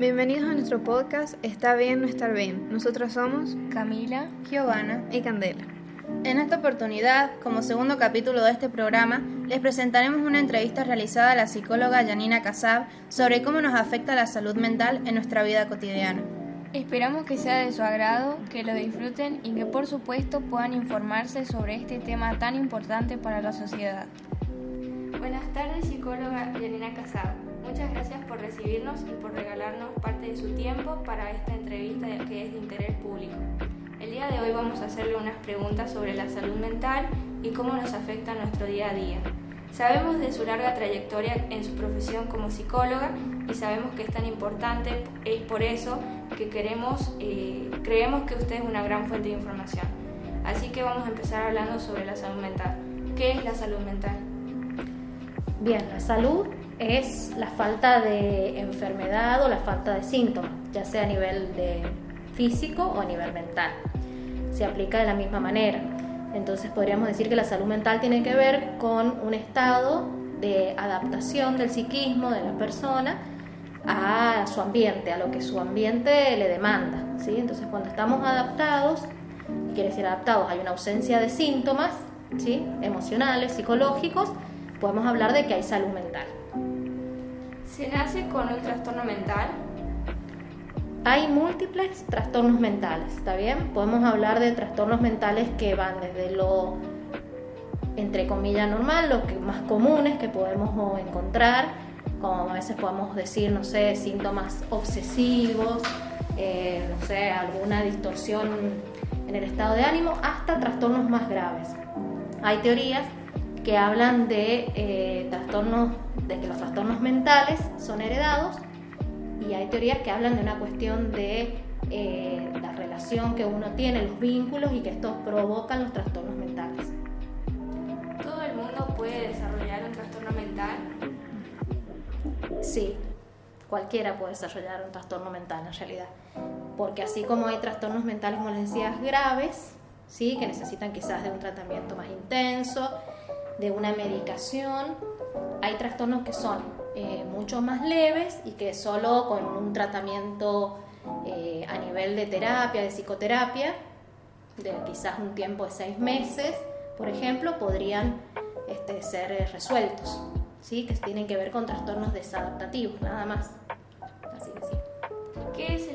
Bienvenidos a nuestro podcast Está bien no estar bien. Nosotros somos Camila Giovanna y Candela. En esta oportunidad, como segundo capítulo de este programa, les presentaremos una entrevista realizada a la psicóloga Janina Casab sobre cómo nos afecta la salud mental en nuestra vida cotidiana. Esperamos que sea de su agrado, que lo disfruten y que por supuesto puedan informarse sobre este tema tan importante para la sociedad. Buenas tardes, psicóloga Janina Casab. Muchas gracias por recibirnos y por regalarnos parte de su tiempo para esta entrevista que es de interés público. El día de hoy vamos a hacerle unas preguntas sobre la salud mental y cómo nos afecta nuestro día a día. Sabemos de su larga trayectoria en su profesión como psicóloga y sabemos que es tan importante, es por eso que queremos, eh, creemos que usted es una gran fuente de información. Así que vamos a empezar hablando sobre la salud mental. ¿Qué es la salud mental? Bien, la salud es la falta de enfermedad o la falta de síntomas, ya sea a nivel de físico o a nivel mental. Se aplica de la misma manera. Entonces podríamos decir que la salud mental tiene que ver con un estado de adaptación del psiquismo de la persona a su ambiente, a lo que su ambiente le demanda. ¿sí? Entonces cuando estamos adaptados, quiere decir adaptados, hay una ausencia de síntomas ¿sí? emocionales, psicológicos, podemos hablar de que hay salud mental. ¿Se nace con un trastorno mental? Hay múltiples trastornos mentales, ¿está bien? Podemos hablar de trastornos mentales que van desde lo, entre comillas, normal, lo que más comunes que podemos encontrar, como a veces podemos decir, no sé, síntomas obsesivos, eh, no sé, alguna distorsión en el estado de ánimo, hasta trastornos más graves. Hay teorías que hablan de eh, trastornos, de que los trastornos mentales son heredados y hay teorías que hablan de una cuestión de eh, la relación que uno tiene, los vínculos y que estos provocan los trastornos mentales. ¿Todo el mundo puede desarrollar un trastorno mental? Sí, cualquiera puede desarrollar un trastorno mental en realidad, porque así como hay trastornos mentales, como les decía, graves, ¿sí? que necesitan quizás de un tratamiento más intenso, de una medicación. Hay trastornos que son eh, mucho más leves y que solo con un tratamiento eh, a nivel de terapia, de psicoterapia, de quizás un tiempo de seis meses, por ejemplo, podrían este, ser resueltos, ¿sí? que tienen que ver con trastornos desadaptativos, nada más. Así que sí. ¿Qué es?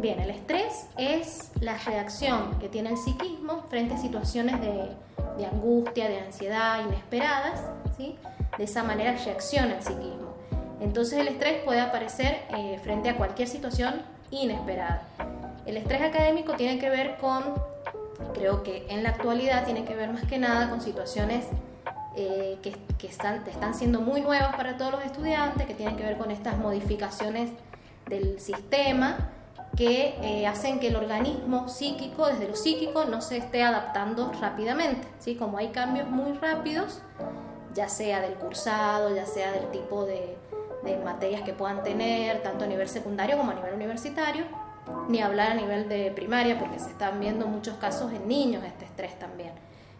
Bien, el estrés es la reacción que tiene el psiquismo frente a situaciones de, de angustia, de ansiedad inesperadas, ¿sí? De esa manera reacciona el psiquismo. Entonces el estrés puede aparecer eh, frente a cualquier situación inesperada. El estrés académico tiene que ver con, creo que en la actualidad tiene que ver más que nada con situaciones eh, que, que están, están siendo muy nuevas para todos los estudiantes, que tienen que ver con estas modificaciones del sistema que eh, hacen que el organismo psíquico, desde lo psíquico, no se esté adaptando rápidamente. ¿sí? Como hay cambios muy rápidos, ya sea del cursado, ya sea del tipo de, de materias que puedan tener, tanto a nivel secundario como a nivel universitario, ni hablar a nivel de primaria, porque se están viendo muchos casos en niños este estrés también.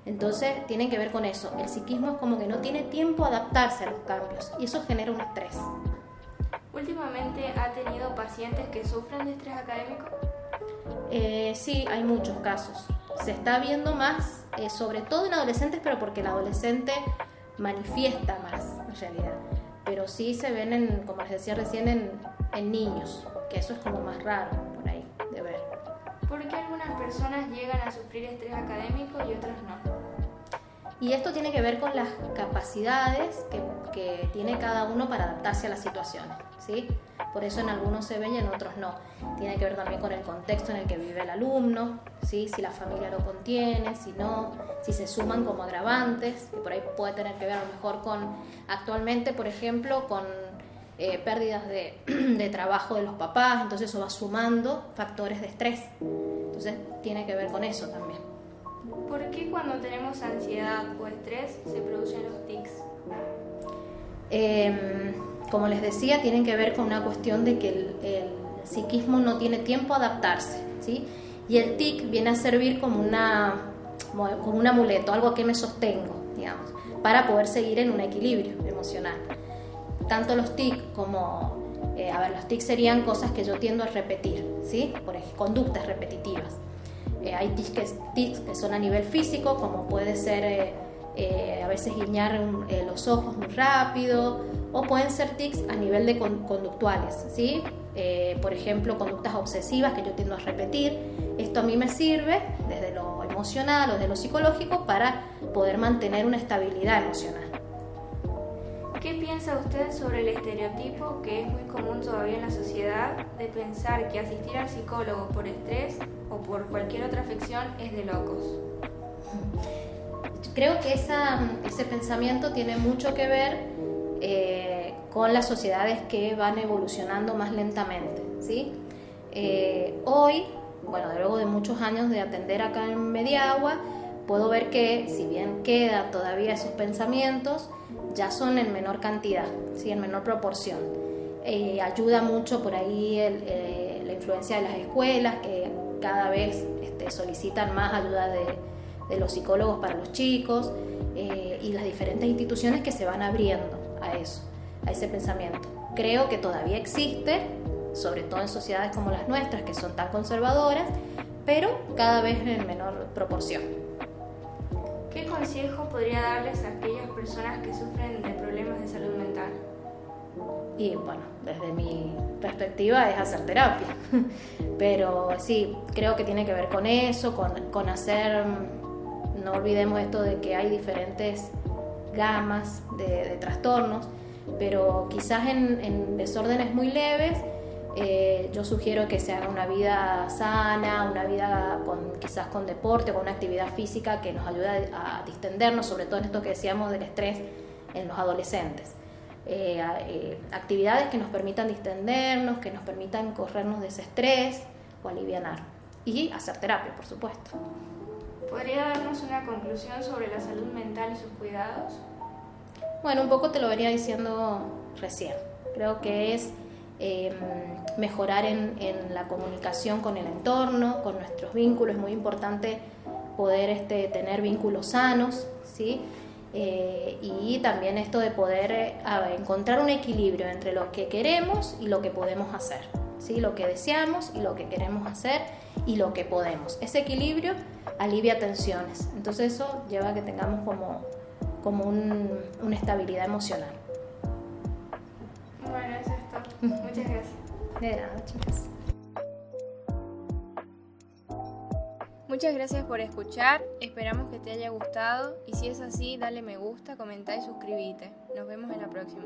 Entonces, tienen que ver con eso. El psiquismo es como que no tiene tiempo a adaptarse a los cambios y eso genera un estrés. ¿Últimamente ha tenido pacientes que sufren de estrés académico? Eh, sí, hay muchos casos. Se está viendo más, eh, sobre todo en adolescentes, pero porque el adolescente manifiesta más en realidad. Pero sí se ven, en, como les decía recién, en, en niños, que eso es como más raro por ahí de ver. ¿Por qué algunas personas llegan a sufrir estrés académico y otras no? Y esto tiene que ver con las capacidades que, que, tiene cada uno para adaptarse a las situaciones, ¿sí? Por eso en algunos se ve y en otros no. Tiene que ver también con el contexto en el que vive el alumno, ¿sí? Si la familia lo contiene, si no, si se suman como agravantes, que por ahí puede tener que ver a lo mejor con, actualmente, por ejemplo, con eh, pérdidas de, de trabajo de los papás, entonces eso va sumando factores de estrés. Entonces tiene que ver con eso también. ¿Por qué cuando tenemos ansiedad o estrés se producen los tics? Eh, como les decía, tienen que ver con una cuestión de que el, el, psiquismo no tiene tiempo a adaptarse, ¿sí? Y el tic viene a servir como, una, como un amuleto, algo que me sostengo, digamos, para poder seguir en un equilibrio emocional. tanto los TIC como, eh, a ver, los TIC serían cosas que yo tiendo a repetir, ¿sí? Por ejemplo, conductas repetitivas. Eh, hay tics que, son a nivel físico, como puede ser a veces guiñar los ojos muy rápido, o pueden ser tics a nivel de conductuales, ¿sí? por ejemplo, conductas obsesivas que yo tiendo a repetir. Esto a mí me sirve desde lo emocional o desde lo psicológico para poder mantener una estabilidad emocional. ¿Qué piensa usted sobre el estereotipo que es muy común todavía en la sociedad de pensar que asistir al psicólogo por estrés o por cualquier otra afección es de locos? Creo que ese pensamiento tiene mucho que ver eh, con las sociedades que van evolucionando más lentamente. ¿sí? Eh, hoy, bueno, luego de muchos años de atender acá en Mediagua, puedo ver que si bien queda todavía esos pensamientos, ya son en menor cantidad, ¿sí? en menor proporción. Eh, ayuda mucho por ahí eh, la influencia de las escuelas que cada vez este, solicitan más ayuda de, los psicólogos para los chicos eh, y las diferentes instituciones que se van abriendo a eso, a ese pensamiento. Creo que todavía existe, sobre todo en sociedades como las nuestras, que son tan conservadoras, pero cada vez en menor proporción. ¿Qué consejo podría darles a aquellas personas que sufren de problemas de salud mental? Y bueno, desde mi perspectiva es hacer terapia, pero sí, creo que tiene que ver con eso, con, hacer, no olvidemos esto de que hay diferentes gamas de, trastornos, pero quizás en desórdenes muy leves eh, yo sugiero que se haga una vida sana, una vida con, quizás con deporte, con una actividad física que nos ayude a, distendernos, sobre todo en esto que decíamos del estrés en los adolescentes. Eh, eh, actividades que nos permitan distendernos, que nos permitan corrernos de ese estrés o aliviar. Y hacer terapia, por supuesto. ¿Podría darnos una conclusión sobre la salud mental y sus cuidados? Bueno, un poco te lo venía diciendo recién. Creo que es Em, mejorar en, la comunicación con el entorno, con nuestros vínculos. Es muy importante poder este, tener vínculos sanos, ¿sí? Eh, y también esto de poder eh, encontrar un equilibrio entre lo que queremos y lo que podemos hacer, ¿sí? lo que deseamos y lo que queremos hacer y lo que podemos. Ese equilibrio alivia tensiones, entonces eso lleva a que tengamos como, como una estabilidad emocional. Muchas gracias. De nada, chicas. Muchas gracias por escuchar, esperamos que te haya gustado y si es así, dale me gusta, comenta y suscríbete. Nos vemos en la próxima.